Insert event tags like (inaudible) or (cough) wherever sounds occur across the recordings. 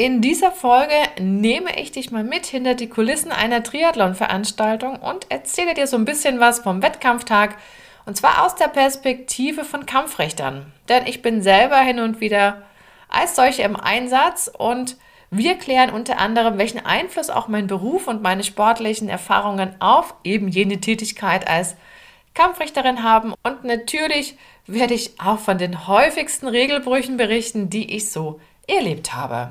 In dieser Folge nehme ich dich mal mit hinter die Kulissen einer Triathlon-Veranstaltung und erzähle dir so ein bisschen was vom Wettkampftag und zwar aus der Perspektive von Kampfrichtern. Denn ich bin selber hin und wieder als solche im Einsatz und wir klären unter anderem, welchen Einfluss auch mein Beruf und meine sportlichen Erfahrungen auf eben jene Tätigkeit als Kampfrichterin haben. Und natürlich werde ich auch von den häufigsten Regelbrüchen berichten, die ich so erlebt habe.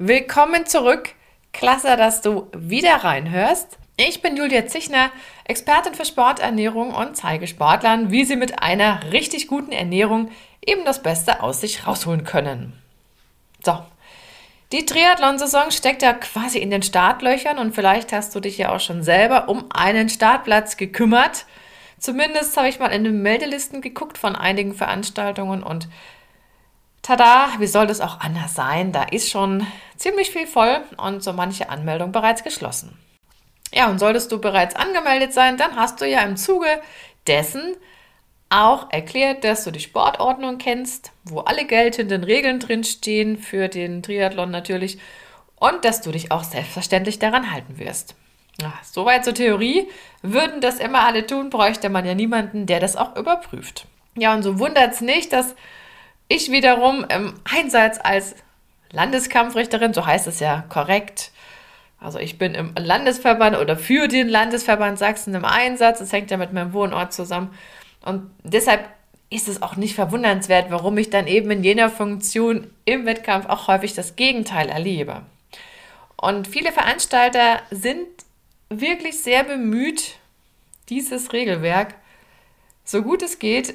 Willkommen zurück Klasse, dass du wieder reinhörst. Ich bin Julia Zichner, Expertin für Sporternährung und zeige Sportlern, wie sie mit einer richtig guten Ernährung eben das Beste aus sich rausholen können. So, die Triathlon-Saison steckt ja quasi in den Startlöchern und vielleicht hast du dich ja auch schon selber um einen Startplatz gekümmert. Zumindest habe ich mal in den Meldelisten geguckt von einigen Veranstaltungen und Tada, wie soll das auch anders sein? Da ist schon ziemlich viel voll und so manche Anmeldung bereits geschlossen. Ja, und solltest du bereits angemeldet sein, dann hast du ja im Zuge dessen auch erklärt, dass du die Sportordnung kennst, wo alle geltenden Regeln drinstehen, für den Triathlon natürlich, und dass du dich auch selbstverständlich daran halten wirst. Ja, soweit zur Theorie. Würden das immer alle tun, bräuchte man ja niemanden, der das auch überprüft. Ja, und so wundert es nicht, dass ich wiederum im Einsatz als Landeskampfrichterin, so heißt es ja korrekt, also ich bin im Landesverband oder für den Landesverband Sachsen im Einsatz. Das hängt ja mit meinem Wohnort zusammen. Und deshalb ist es auch nicht verwundernswert, warum ich dann eben in jener Funktion im Wettkampf auch häufig das Gegenteil erlebe. Und viele Veranstalter sind wirklich sehr bemüht, dieses Regelwerk so gut es geht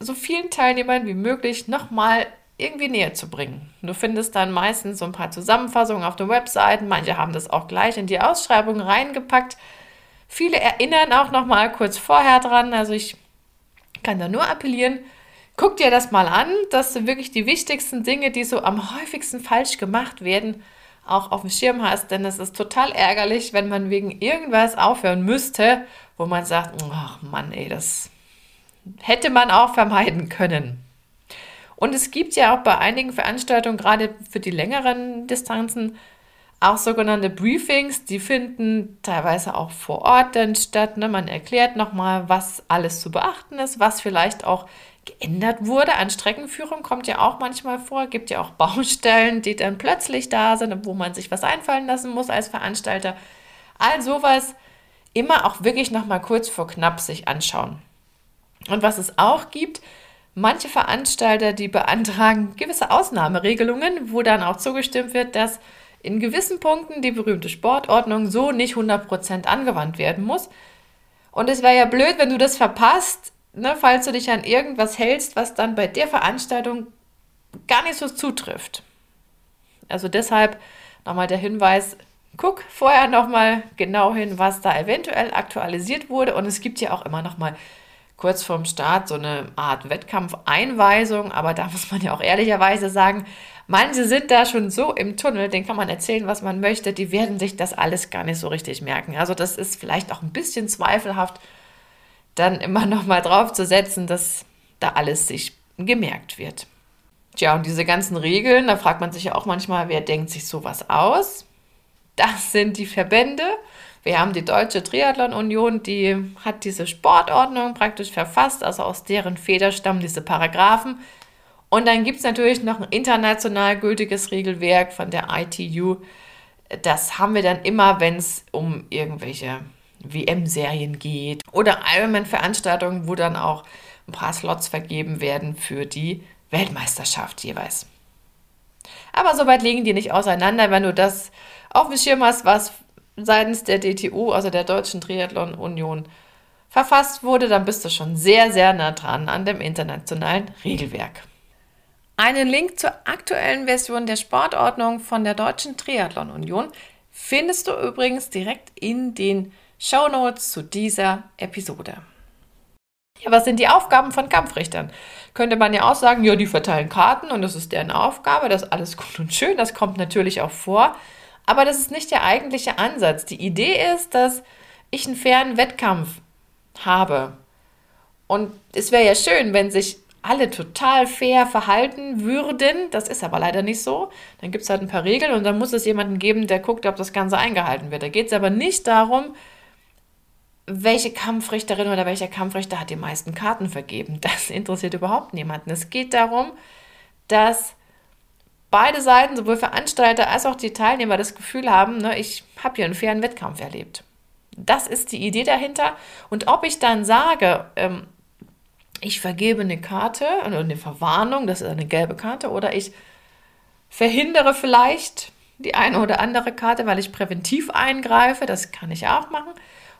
so vielen Teilnehmern wie möglich nochmal irgendwie näher zu bringen. Du findest dann meistens so ein paar Zusammenfassungen auf den Webseiten. Manche haben das auch gleich in die Ausschreibung reingepackt. Viele erinnern auch nochmal kurz vorher dran. Also ich kann da nur appellieren, guck dir das mal an, dass du wirklich die wichtigsten Dinge, die so am häufigsten falsch gemacht werden, auch auf dem Schirm hast. Denn es ist total ärgerlich, wenn man wegen irgendwas aufhören müsste, wo man sagt, ach Mann, ey, das hätte man auch vermeiden können. Und es gibt ja auch bei einigen Veranstaltungen, gerade für die längeren Distanzen, auch sogenannte Briefings, die finden teilweise auch vor Ort dann statt. Ne? Man erklärt nochmal, was alles zu beachten ist, was vielleicht auch geändert wurde. An Streckenführung kommt ja auch manchmal vor, gibt ja auch (laughs) Baustellen, die dann plötzlich da sind, wo man sich was einfallen lassen muss als Veranstalter. All sowas immer auch wirklich nochmal kurz vor knapp sich anschauen. Und was es auch gibt, manche Veranstalter, die beantragen gewisse Ausnahmeregelungen, wo dann auch zugestimmt wird, dass in gewissen Punkten die berühmte Sportordnung so nicht 100% angewandt werden muss. Und es wäre ja blöd, wenn du das verpasst, ne, falls du dich an irgendwas hältst, was dann bei der Veranstaltung gar nicht so zutrifft. Also deshalb nochmal der Hinweis, guck vorher nochmal genau hin, was da eventuell aktualisiert wurde. Und es gibt ja auch immer nochmal kurz vorm Start so eine Art Wettkampfeinweisung, aber da muss man ja auch ehrlicherweise sagen, manche sind da schon so im Tunnel, den kann man erzählen, was man möchte, die werden sich das alles gar nicht so richtig merken. Also das ist vielleicht auch ein bisschen zweifelhaft, dann immer noch mal drauf zu setzen, dass da alles sich gemerkt wird. Tja, und diese ganzen Regeln, da fragt man sich ja auch manchmal, wer denkt sich sowas aus? Das sind die Verbände. Wir haben die Deutsche Triathlon Union, die hat diese Sportordnung praktisch verfasst, also aus deren Feder stammen diese Paragraphen. Und dann gibt es natürlich noch ein international gültiges Regelwerk von der ITU. Das haben wir dann immer, wenn es um irgendwelche WM-Serien geht oder Ironman-Veranstaltungen, wo dann auch ein paar Slots vergeben werden für die Weltmeisterschaft jeweils. Aber soweit liegen die nicht auseinander, wenn du das auf dem Schirm hast, was seitens der DTU, also der Deutschen Triathlon Union, verfasst wurde, dann bist du schon sehr, sehr nah dran an dem internationalen Regelwerk. Einen Link zur aktuellen Version der Sportordnung von der Deutschen Triathlon Union findest du übrigens direkt in den Show Notes zu dieser Episode. Ja, was sind die Aufgaben von Kampfrichtern? Könnte man ja auch sagen, ja, die verteilen Karten und das ist deren Aufgabe, das ist alles gut und schön, das kommt natürlich auch vor, aber das ist nicht der eigentliche Ansatz. Die Idee ist, dass ich einen fairen Wettkampf habe. Und es wäre ja schön, wenn sich alle total fair verhalten würden. Das ist aber leider nicht so. Dann gibt es halt ein paar Regeln und dann muss es jemanden geben, der guckt, ob das Ganze eingehalten wird. Da geht es aber nicht darum, welche Kampfrichterin oder welcher Kampfrichter hat die meisten Karten vergeben. Das interessiert überhaupt niemanden. Es geht darum, dass beide Seiten, sowohl Veranstalter als auch die Teilnehmer, das Gefühl haben, ne, ich habe hier einen fairen Wettkampf erlebt. Das ist die Idee dahinter. Und ob ich dann sage, ähm, ich vergebe eine Karte, also eine Verwarnung, das ist eine gelbe Karte, oder ich verhindere vielleicht die eine oder andere Karte, weil ich präventiv eingreife, das kann ich auch machen.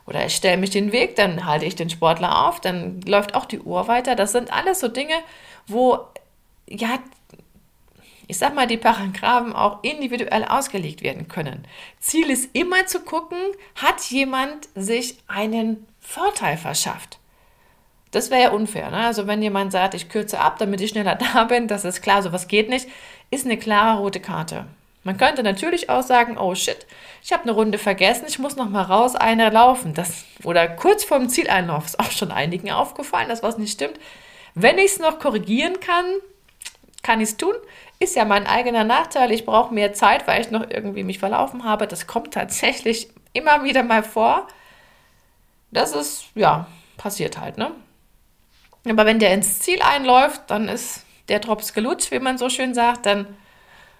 Oder ich stelle mich den Weg, dann halte ich den Sportler auf, dann läuft auch die Uhr weiter. Das sind alles so Dinge, wo, ja, ich sag mal, die Paragraphen auch individuell ausgelegt werden können. Ziel ist immer zu gucken, hat jemand sich einen Vorteil verschafft? Das wäre ja unfair. Ne? Also wenn jemand sagt, ich kürze ab, damit ich schneller (laughs) da bin, das ist klar, sowas geht nicht, ist eine klare rote Karte. Man könnte natürlich auch sagen, oh shit, ich habe eine Runde vergessen, ich muss noch mal raus, eine laufen. Das, oder kurz vorm Zieleinlauf ist auch schon einigen aufgefallen, dass was nicht stimmt. Wenn ich es noch korrigieren kann, kann ich es tun. Ist ja mein eigener Nachteil. Ich brauche mehr Zeit, weil ich noch irgendwie mich verlaufen habe. Das kommt tatsächlich immer wieder mal vor. Das ist, ja, passiert halt, ne? Aber wenn der ins Ziel einläuft, dann ist der Drops gelutscht, wie man so schön sagt, dann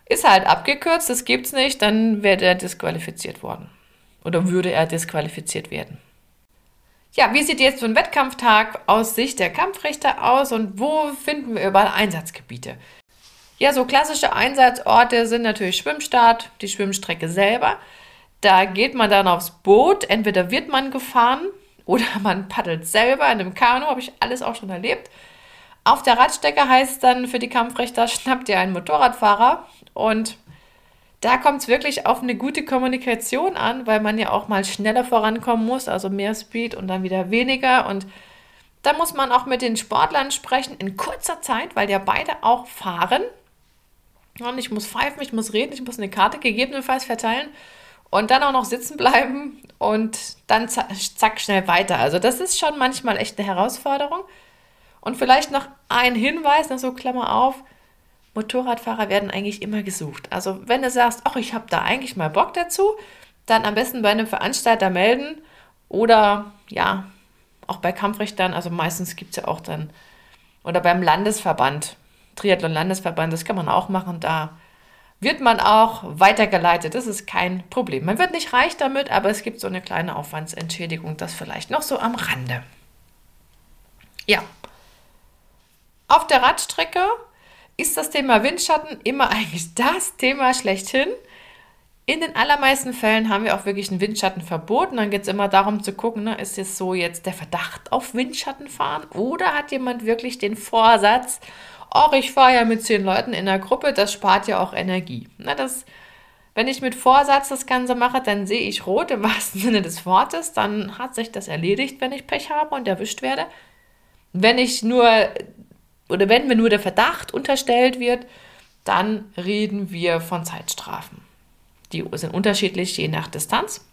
ist halt abgekürzt, das gibt's nicht, dann wäre er disqualifiziert worden. Oder würde er disqualifiziert werden. Ja, wie sieht jetzt so ein Wettkampftag aus Sicht der Kampfrichter aus und wo finden wir überall Einsatzgebiete? Ja, so klassische Einsatzorte sind natürlich Schwimmstart, die Schwimmstrecke selber. Da geht man dann aufs Boot, entweder wird man gefahren oder (laughs) man paddelt selber in einem Kanu, habe ich alles auch schon erlebt. Auf der Radstrecke heißt es dann für die Kampfrichter, (laughs) schnappt ihr einen Motorradfahrer und da kommt es wirklich auf eine gute Kommunikation an, weil man ja auch mal schneller vorankommen muss, also mehr Speed und dann wieder weniger. Und da muss man auch mit den Sportlern sprechen in kurzer Zeit, weil ja beide auch fahren. Und ich muss pfeifen, ich muss reden, ich muss eine Karte gegebenenfalls verteilen und dann auch noch sitzen bleiben und dann zack, schnell weiter. Also das ist schon manchmal echt eine Herausforderung. Und vielleicht noch ein Hinweis, noch so Klammer auf, Motorradfahrer werden eigentlich immer gesucht. Also wenn du sagst, ach, ich habe da eigentlich mal Bock dazu, dann am besten bei einem Veranstalter melden oder ja, auch bei Kampfrichtern, also meistens gibt es ja auch dann, oder beim Landesverband, Triathlon-Landesverband, das kann man auch machen, da wird man auch weitergeleitet. Das ist kein Problem. Man wird nicht reich damit, aber es gibt so eine kleine Aufwandsentschädigung, das vielleicht noch so am Rande. Ja. Auf der Radstrecke ist das Thema Windschatten immer (laughs) eigentlich das Thema schlechthin. In den allermeisten Fällen haben wir auch wirklich ein Windschattenverbot. Und dann geht es immer darum zu gucken, ne, ist es so jetzt der Verdacht auf Windschattenfahren oder hat jemand wirklich den Vorsatz, auch ich fahre ja mit zehn Leuten in der Gruppe, das spart ja auch Energie. Na, das, wenn ich mit Vorsatz das Ganze mache, dann sehe ich rot im (laughs) wahrsten Sinne des Wortes, dann hat sich das erledigt, wenn ich Pech habe und erwischt werde. Wenn ich nur, oder wenn mir nur der Verdacht unterstellt wird, dann reden wir von Zeitstrafen. Die sind unterschiedlich je nach Distanz.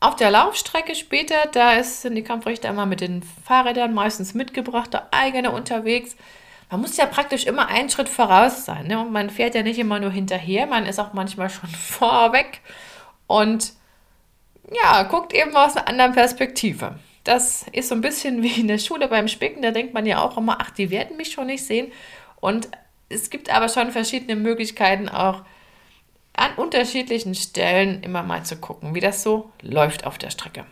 Auf der Laufstrecke später, da sind die Kampfrichter immer mit den Fahrrädern meistens mitgebracht, der eigene unterwegs. Man muss ja praktisch immer einen Schritt voraus sein. Ne? Und man fährt ja nicht immer nur hinterher, man ist auch manchmal schon (laughs) vorweg und ja, guckt eben aus einer anderen Perspektive. Das ist so ein bisschen wie in der Schule beim Spicken, da denkt man ja auch immer, ach, die werden mich schon nicht sehen. Und es gibt aber schon verschiedene Möglichkeiten, auch an unterschiedlichen Stellen immer mal zu gucken, wie das so läuft auf der Strecke.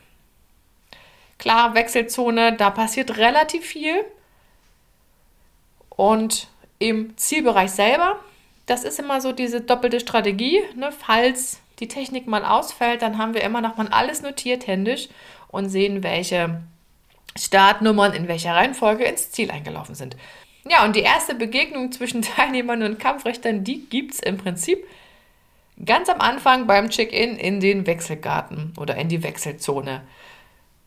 Klar, Wechselzone, da passiert relativ viel. Und im Zielbereich selber, das ist immer so diese doppelte Strategie. Ne? Falls die Technik mal ausfällt, dann haben wir immer noch mal alles notiert händisch und sehen, welche Startnummern in welcher Reihenfolge ins Ziel eingelaufen sind. Ja, und die erste Begegnung zwischen (laughs) Teilnehmern und Kampfrichtern, die gibt es im Prinzip ganz am Anfang beim Check-in in den Wechselgarten oder in die Wechselzone.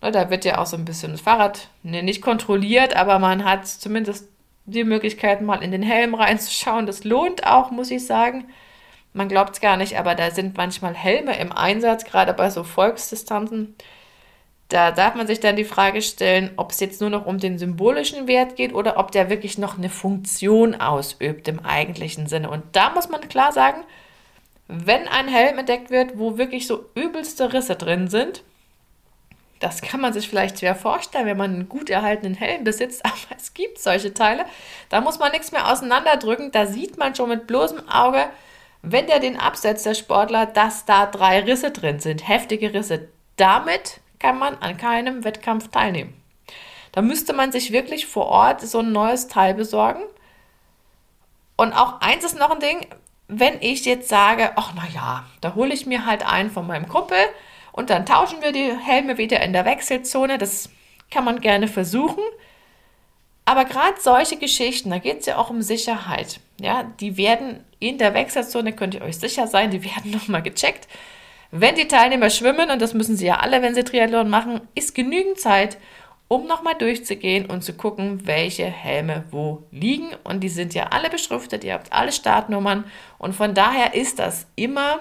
Da wird ja auch so ein bisschen das Fahrrad ne, nicht kontrolliert, aber man hat zumindest die Möglichkeit, mal in den Helm reinzuschauen. Das lohnt auch, muss ich sagen. Man glaubt es gar nicht, aber da sind manchmal Helme im Einsatz, gerade bei so Volksdistanzen. Da darf man sich dann die Frage stellen, ob es jetzt nur noch um den symbolischen Wert geht oder ob der wirklich noch eine Funktion ausübt im eigentlichen Sinne. Und da muss man klar sagen, wenn ein Helm entdeckt wird, wo wirklich so übelste Risse drin sind, das kann man sich vielleicht schwer vorstellen, wenn man einen gut erhaltenen Helm besitzt, (laughs) aber es gibt solche Teile. Da muss man nichts mehr auseinanderdrücken. Da sieht man schon mit bloßem Auge, wenn der den absetzt, der Sportler, dass da drei Risse drin sind, heftige Risse. Damit kann man an keinem Wettkampf teilnehmen. Da müsste man sich wirklich vor Ort so ein neues Teil besorgen. Und auch eins ist noch ein Ding, wenn ich jetzt sage, ach na ja, da hole ich mir halt einen von meinem Kumpel, und dann tauschen wir die Helme wieder in der Wechselzone. Das kann man gerne versuchen. Aber gerade solche Geschichten, da geht es ja auch um Sicherheit. Ja, die werden in der Wechselzone, könnt ihr euch sicher sein, die werden (laughs) nochmal gecheckt. Wenn die Teilnehmer schwimmen, und das müssen sie ja alle, wenn sie Triathlon machen, ist genügend Zeit, um nochmal durchzugehen und zu gucken, welche Helme wo liegen. Und die sind ja alle beschriftet, ihr habt alle Startnummern. Und von daher ist das immer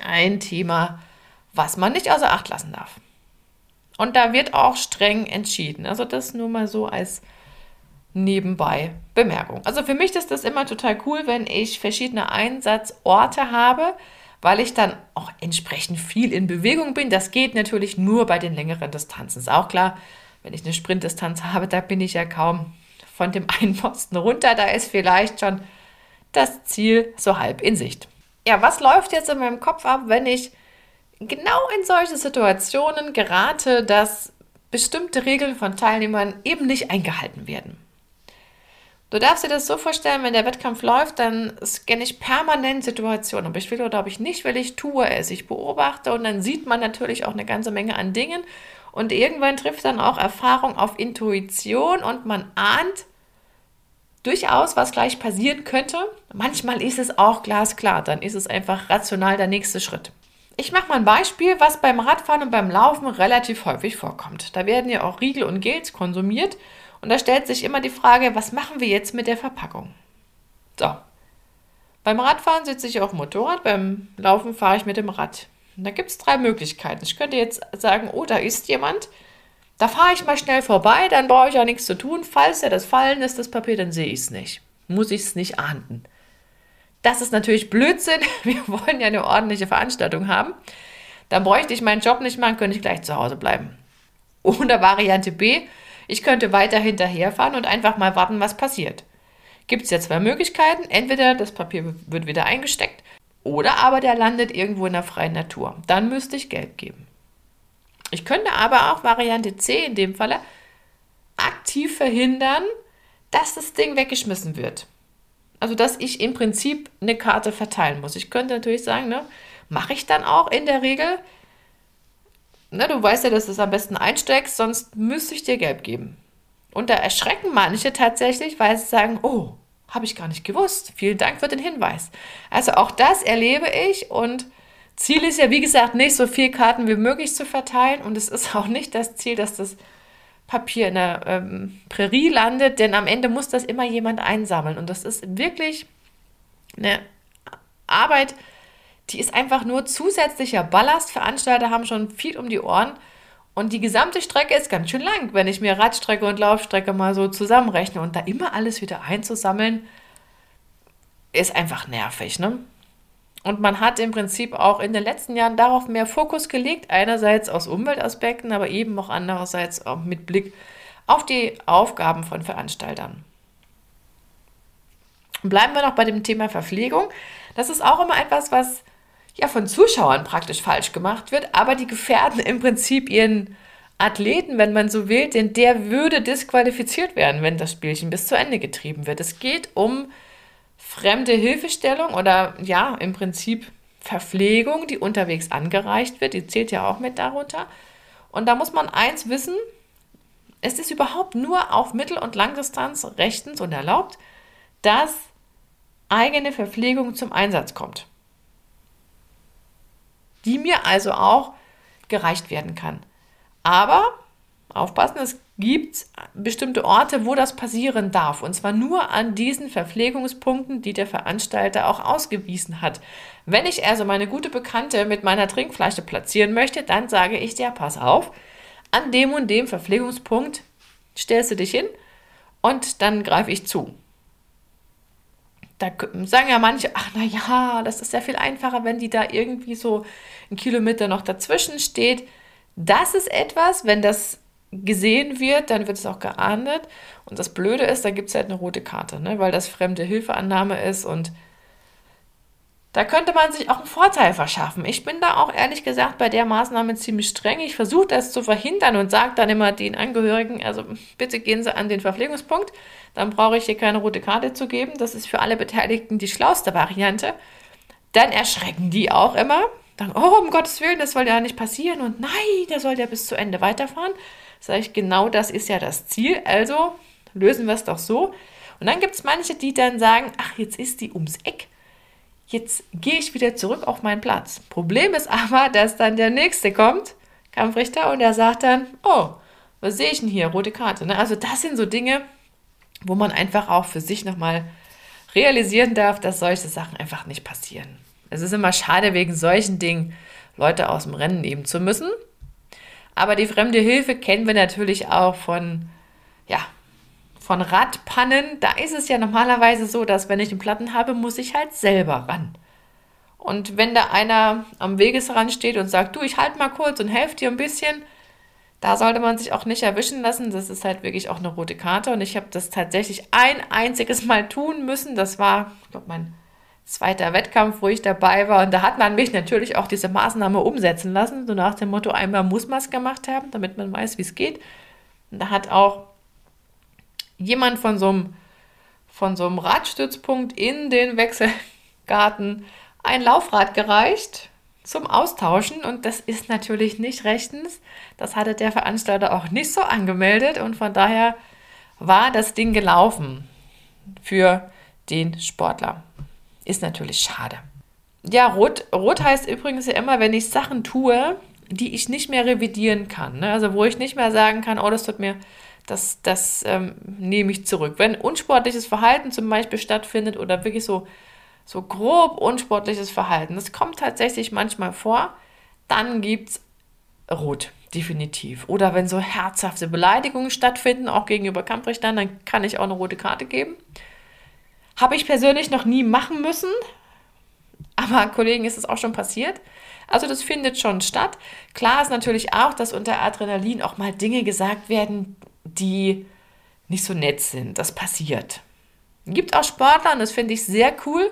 ein Thema, was man nicht außer Acht lassen darf. Und da wird auch streng entschieden. Also das nur mal so als nebenbei Bemerkung. Also für mich ist das immer total cool, wenn ich verschiedene Einsatzorte habe, weil ich dann auch entsprechend viel in Bewegung bin. Das geht natürlich nur bei den längeren Distanzen. Ist auch klar, wenn ich eine Sprintdistanz habe, da bin ich ja kaum von dem (laughs) einen Posten runter. Da ist vielleicht schon das Ziel so halb in Sicht. Ja, was läuft jetzt in meinem Kopf ab, wenn ich genau in solche Situationen gerate, dass bestimmte Regeln von Teilnehmern eben nicht eingehalten werden. Du darfst dir das so vorstellen, wenn der Wettkampf läuft, dann scanne ich permanent Situationen. Ob ich will oder ob ich nicht will, ich tue es. Ich beobachte und dann sieht man natürlich auch eine ganze Menge an Dingen. Und irgendwann trifft dann auch Erfahrung auf Intuition und man ahnt durchaus, was gleich passieren könnte. Manchmal ist es auch glasklar, dann ist es einfach rational der nächste Schritt. Ich mache mal ein Beispiel, was beim Radfahren und beim Laufen relativ häufig vorkommt. Da werden ja auch Riegel und Gels konsumiert und da stellt sich immer die Frage, was machen wir jetzt mit der Verpackung? So. Beim Radfahren sitze ich auf dem Motorrad, beim Laufen fahre ich mit dem Rad. Und da gibt es drei Möglichkeiten. Ich könnte jetzt sagen, oh, da ist jemand, da fahre ich mal schnell vorbei, dann brauche ich ja nichts zu tun. Falls er das fallen ist, das Papier, dann sehe ich es nicht. Muss ich es nicht ahnden. Das ist natürlich Blödsinn. (laughs) Wir wollen ja eine ordentliche Veranstaltung haben. Dann bräuchte ich meinen Job nicht machen, könnte ich gleich zu Hause bleiben. Oder Variante B, ich könnte weiter hinterherfahren und einfach mal warten, was passiert. Gibt es ja zwei Möglichkeiten. Entweder das Papier wird wieder eingesteckt oder aber der landet irgendwo in der freien Natur. Dann müsste ich Geld geben. Ich könnte aber auch Variante C in dem Falle aktiv verhindern, dass das Ding weggeschmissen wird. Also, dass ich im Prinzip eine Karte verteilen muss. Ich könnte natürlich sagen, ne, mache ich dann auch in der Regel. Ne, du weißt ja, dass du es am besten einsteckst, sonst müsste ich dir Gelb geben. Und da erschrecken manche tatsächlich, weil sie sagen, oh, habe ich gar nicht gewusst. Vielen Dank für den Hinweis. Also auch das erlebe ich und Ziel ist ja, wie gesagt, nicht so viele Karten wie möglich zu verteilen und es ist auch nicht das Ziel, dass das Papier in der ähm, Prärie landet, denn am Ende muss das immer jemand einsammeln. Und das ist wirklich eine Arbeit, die ist einfach nur zusätzlicher Ballast. Veranstalter haben schon viel um die Ohren. Und die gesamte Strecke ist ganz schön lang, wenn ich mir Radstrecke und Laufstrecke mal so zusammenrechne. Und da immer alles wieder einzusammeln, ist einfach nervig. Ne? Und man hat im Prinzip auch in den letzten Jahren darauf mehr Fokus gelegt, einerseits aus Umweltaspekten, aber eben auch andererseits auch mit Blick auf die Aufgaben von Veranstaltern. Bleiben wir noch bei dem Thema Verpflegung. Das ist auch immer etwas, was ja von Zuschauern praktisch falsch gemacht wird, aber die gefährden im Prinzip ihren Athleten, wenn man so will, denn der würde disqualifiziert werden, wenn das Spielchen bis zu Ende getrieben wird. Es geht um fremde Hilfestellung oder ja, im Prinzip Verpflegung, die unterwegs angereicht wird, die zählt ja auch mit darunter. Und da muss man eins wissen, Es ist überhaupt nur auf Mittel- und Langdistanz rechtens und erlaubt, dass eigene Verpflegung zum Einsatz kommt. Die mir also auch gereicht werden kann. Aber aufpassen, es gibt bestimmte Orte, wo das passieren darf. Und zwar nur an diesen Verpflegungspunkten, die der Veranstalter auch ausgewiesen hat. Wenn ich also meine gute Bekannte mit meiner Trinkflasche platzieren möchte, dann sage ich dir, pass auf, an dem und dem Verpflegungspunkt stellst du dich hin und dann greife ich zu. Da sagen ja manche, ach na ja, das ist ja viel einfacher, wenn die da irgendwie so ein Kilometer noch dazwischen steht. Das ist etwas, wenn das gesehen wird, dann wird es auch geahndet. Und das Blöde ist, da gibt es halt eine rote Karte, ne? weil das fremde Hilfeannahme ist und da könnte man sich auch einen Vorteil verschaffen. Ich bin da auch ehrlich gesagt bei der Maßnahme ziemlich streng. Ich versuche das zu verhindern und sage dann immer den Angehörigen, also bitte gehen Sie an den Verpflegungspunkt, dann brauche ich hier keine rote Karte zu geben. Das ist für alle Beteiligten die schlauste Variante. Dann erschrecken die auch immer. Dann, oh, um Gottes Willen, das soll ja nicht passieren und nein, der soll ja bis zu Ende weiterfahren. Sage ich, genau das ist ja das Ziel. Also lösen wir es doch so. Und dann gibt es manche, die dann sagen, ach, jetzt ist die ums Eck. Jetzt gehe ich wieder zurück auf meinen Platz. Problem ist aber, dass dann der nächste kommt, Kampfrichter, und der sagt dann, oh, was sehe ich denn hier? Rote Karte. Ne? Also das sind so Dinge, wo man einfach auch für sich nochmal realisieren darf, dass solche Sachen einfach nicht passieren. Es ist immer schade, wegen solchen Dingen Leute aus dem Rennen nehmen zu müssen. Aber die fremde Hilfe kennen wir natürlich auch von, ja, von Radpannen. Da ist es ja normalerweise so, dass wenn ich einen Platten habe, muss ich halt selber ran. Und wenn da einer am Wegesrand steht und sagt, du, ich halte mal kurz und helfe dir ein bisschen, da sollte man sich auch nicht erwischen lassen. Das ist halt wirklich auch eine rote Karte. Und ich habe das tatsächlich ein einziges Mal tun müssen. Das war, ich glaube, mein zweiter Wettkampf, wo ich dabei war. Und da hat man mich natürlich auch diese Maßnahme umsetzen lassen. So nach dem Motto, einmal muss man es gemacht haben, damit man weiß, wie es geht. Und da hat auch jemand von so einem, von so einem Radstützpunkt in den Wechselgarten ein Laufrad gereicht zum Austauschen. Und das ist natürlich nicht rechtens. Das hatte der Veranstalter auch nicht so angemeldet. Und von daher war das Ding gelaufen für den Sportler. Ist natürlich schade. Ja, rot, rot heißt übrigens ja immer, wenn ich Sachen tue, die ich nicht mehr revidieren kann. Ne? Also wo ich nicht mehr sagen kann, oh, das tut mir, das, das ähm, nehme ich zurück. Wenn unsportliches Verhalten zum Beispiel stattfindet oder wirklich so, so grob unsportliches Verhalten, das kommt tatsächlich manchmal vor, dann gibt es rot, definitiv. Oder wenn so herzhafte Beleidigungen stattfinden, auch gegenüber Kampfrichtern, dann kann ich auch eine rote Karte geben. Habe ich persönlich noch nie machen müssen, aber Kollegen ist es auch schon passiert. Also das findet schon statt. Klar ist natürlich auch, dass unter Adrenalin auch mal Dinge gesagt werden, die nicht so nett sind. Das passiert. Gibt auch Sportler, und das finde ich sehr cool,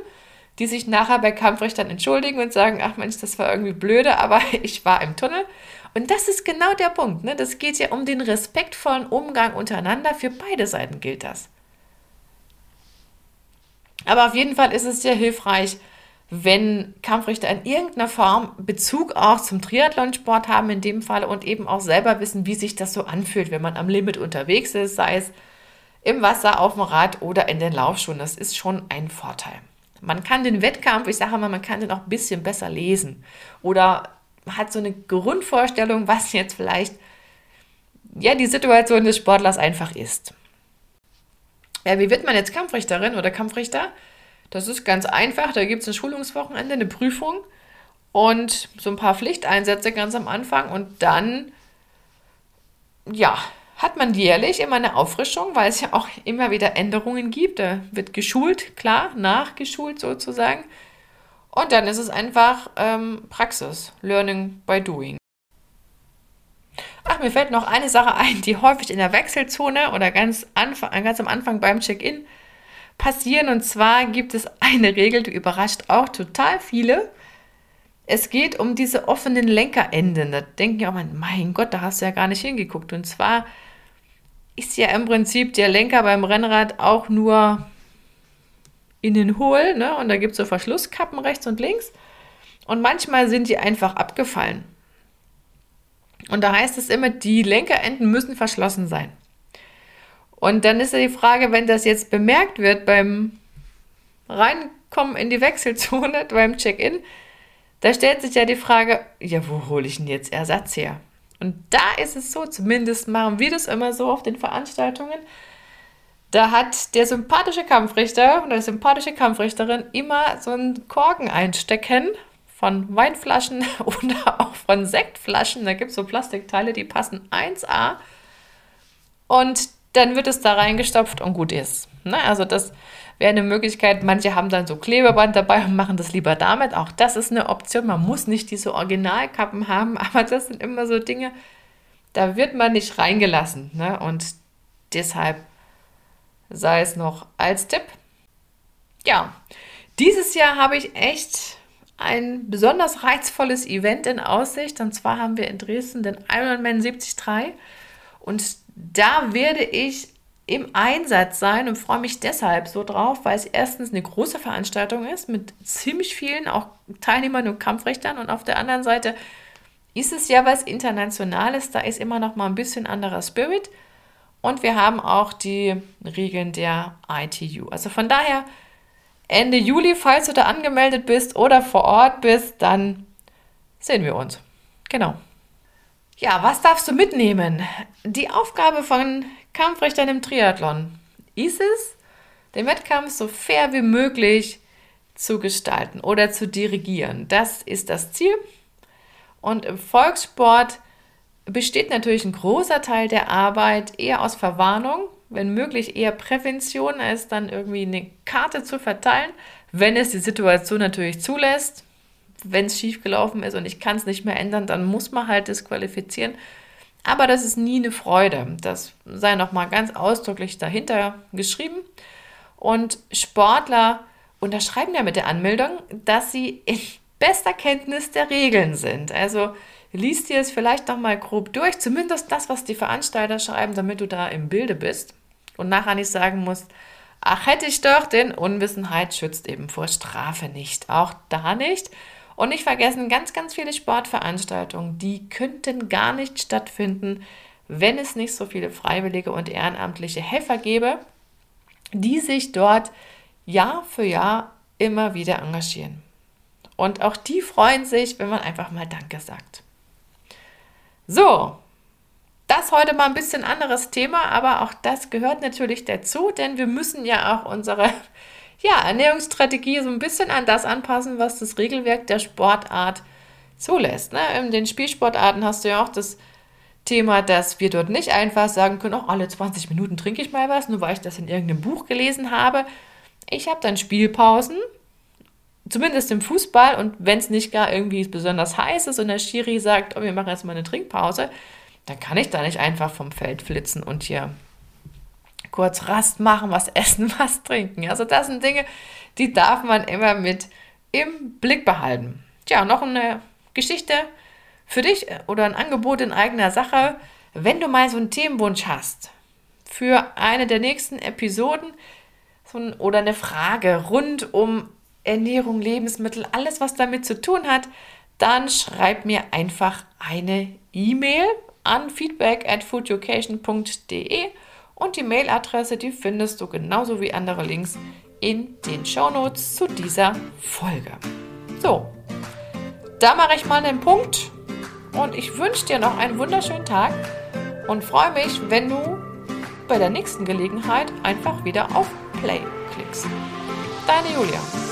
die sich nachher bei Kampfrichtern entschuldigen und sagen, ach Mensch, das war irgendwie blöde, aber (laughs) ich war im Tunnel. Und das ist genau der Punkt. Ne? Das geht ja um den respektvollen Umgang untereinander. Für beide Seiten gilt das. Aber auf jeden Fall ist es sehr hilfreich, wenn Kampfrichter in irgendeiner Form Bezug auch zum Triathlonsport haben in dem Fall und eben auch selber wissen, wie sich das so anfühlt, wenn man am Limit unterwegs ist, sei es im Wasser, auf dem Rad oder in den Laufschuhen. Das ist schon ein Vorteil. Man kann den Wettkampf, ich sage mal, man kann den auch ein bisschen besser lesen oder hat so eine Grundvorstellung, was jetzt vielleicht ja die Situation des Sportlers einfach ist. Ja, wie wird man jetzt Kampfrichterin oder Kampfrichter? Das ist ganz einfach. Da gibt es ein Schulungswochenende, eine Prüfung und so ein paar Pflichteinsätze ganz am Anfang. Und dann, ja, hat man jährlich immer eine Auffrischung, weil es ja auch immer wieder Änderungen gibt. Da wird geschult, klar, nachgeschult sozusagen. Und dann ist es einfach ähm, Praxis, Learning by Doing. Ach, mir fällt noch eine Sache ein, die häufig in der Wechselzone oder ganz, Anfang, ganz am Anfang beim Check-in passieren. Und zwar gibt es eine Regel, die überrascht auch total viele. Es geht um diese offenen Lenkerenden. Da denken ja auch mal, mein Gott, da hast du ja gar nicht hingeguckt. Und zwar ist ja im Prinzip der Lenker beim Rennrad auch nur innen hohl. Ne? Und da gibt es so Verschlusskappen rechts und links. Und manchmal sind die einfach abgefallen. Und da heißt es immer, die Lenkerenden müssen verschlossen sein. Und dann ist ja die Frage, wenn das jetzt bemerkt wird beim Reinkommen in die Wechselzone, (laughs) beim Check-in, da stellt sich ja die Frage, ja, wo hole ich denn jetzt Ersatz her? Und da ist es so, zumindest machen wir das immer so auf den Veranstaltungen, da hat der sympathische Kampfrichter oder die sympathische Kampfrichterin immer so einen Korken einstecken von Weinflaschen (laughs) oder auch von Sektflaschen. Da gibt es so Plastikteile, die passen 1A. Und dann wird es da reingestopft und gut ist. Ne? Also das wäre eine Möglichkeit. Manche haben dann so Klebeband dabei und machen das lieber damit. Auch das ist eine Option. Man muss nicht diese Originalkappen haben, (laughs) aber das sind immer so Dinge, da wird man nicht reingelassen. Ne? Und deshalb sei es noch als Tipp. Ja, dieses Jahr habe ich echt ein besonders reizvolles Event in Aussicht. Und zwar haben wir in Dresden den Ironman 73. Und da werde ich im Einsatz sein und freue mich deshalb so drauf, weil es erstens eine große Veranstaltung ist mit ziemlich vielen auch Teilnehmern und Kampfrichtern und auf der anderen Seite ist es ja was Internationales, da ist immer noch mal ein bisschen anderer Spirit und wir haben auch die Regeln der ITU. Also von daher Ende Juli, falls du da angemeldet bist oder vor Ort bist, dann sehen wir uns. Genau. Ja, was darfst du mitnehmen? Die Aufgabe von Kampfrichtern im Triathlon ist es, den Wettkampf so fair wie möglich zu gestalten oder zu dirigieren. Das ist das Ziel. Und im Volkssport besteht natürlich ein großer Teil der Arbeit eher aus Verwarnung, wenn möglich eher Prävention, als dann irgendwie eine Karte zu verteilen, wenn es die Situation natürlich zulässt. Wenn es schiefgelaufen ist und ich kann es nicht mehr ändern, dann muss man halt disqualifizieren. Aber das ist nie eine Freude. Das sei nochmal ganz ausdrücklich dahinter geschrieben. Und Sportler unterschreiben ja mit der Anmeldung, dass sie in bester Kenntnis der Regeln sind. Also liest dir es vielleicht nochmal grob durch, zumindest das, was die Veranstalter schreiben, damit du da im Bilde bist und nachher nicht sagen musst, ach hätte ich doch, denn Unwissenheit schützt eben vor Strafe nicht. Auch da nicht. Und nicht vergessen, ganz, ganz viele Sportveranstaltungen, die könnten gar nicht stattfinden, wenn es nicht so viele freiwillige und ehrenamtliche Helfer gäbe, die sich dort Jahr für Jahr immer wieder engagieren. Und auch die freuen sich, wenn man einfach mal Danke sagt. So, das heute mal ein bisschen anderes Thema, aber auch das gehört natürlich dazu, denn wir müssen ja auch unsere ja, Ernährungsstrategie so ein bisschen an das anpassen, was das Regelwerk der Sportart zulässt. Ne? In den Spielsportarten hast du ja auch das Thema, dass wir dort nicht einfach sagen können, oh, alle 20 Minuten trinke ich mal was, nur weil ich das in irgendeinem Buch gelesen habe. Ich habe dann Spielpausen, zumindest im Fußball, und wenn es nicht gar irgendwie besonders heiß ist und der Schiri sagt, oh, wir machen jetzt mal eine Trinkpause, dann kann ich da nicht einfach vom Feld flitzen und hier kurz Rast machen, was essen, (laughs) was trinken. Also das sind Dinge, die darf man immer mit im Blick behalten. Tja, noch eine Geschichte für dich oder ein Angebot in eigener Sache. Wenn du mal so einen Themenwunsch hast für eine der nächsten Episoden oder eine Frage rund um Ernährung, Lebensmittel, alles, was damit zu tun hat, dann schreib mir einfach eine E-Mail an feedback at foodeducation.de und die Mailadresse, die findest du genauso wie andere Links in den Shownotes zu dieser Folge. So, da mache ich mal einen Punkt und ich wünsche dir noch einen wunderschönen Tag und freue mich, wenn du bei der nächsten Gelegenheit einfach wieder auf Play klickst. Deine Julia.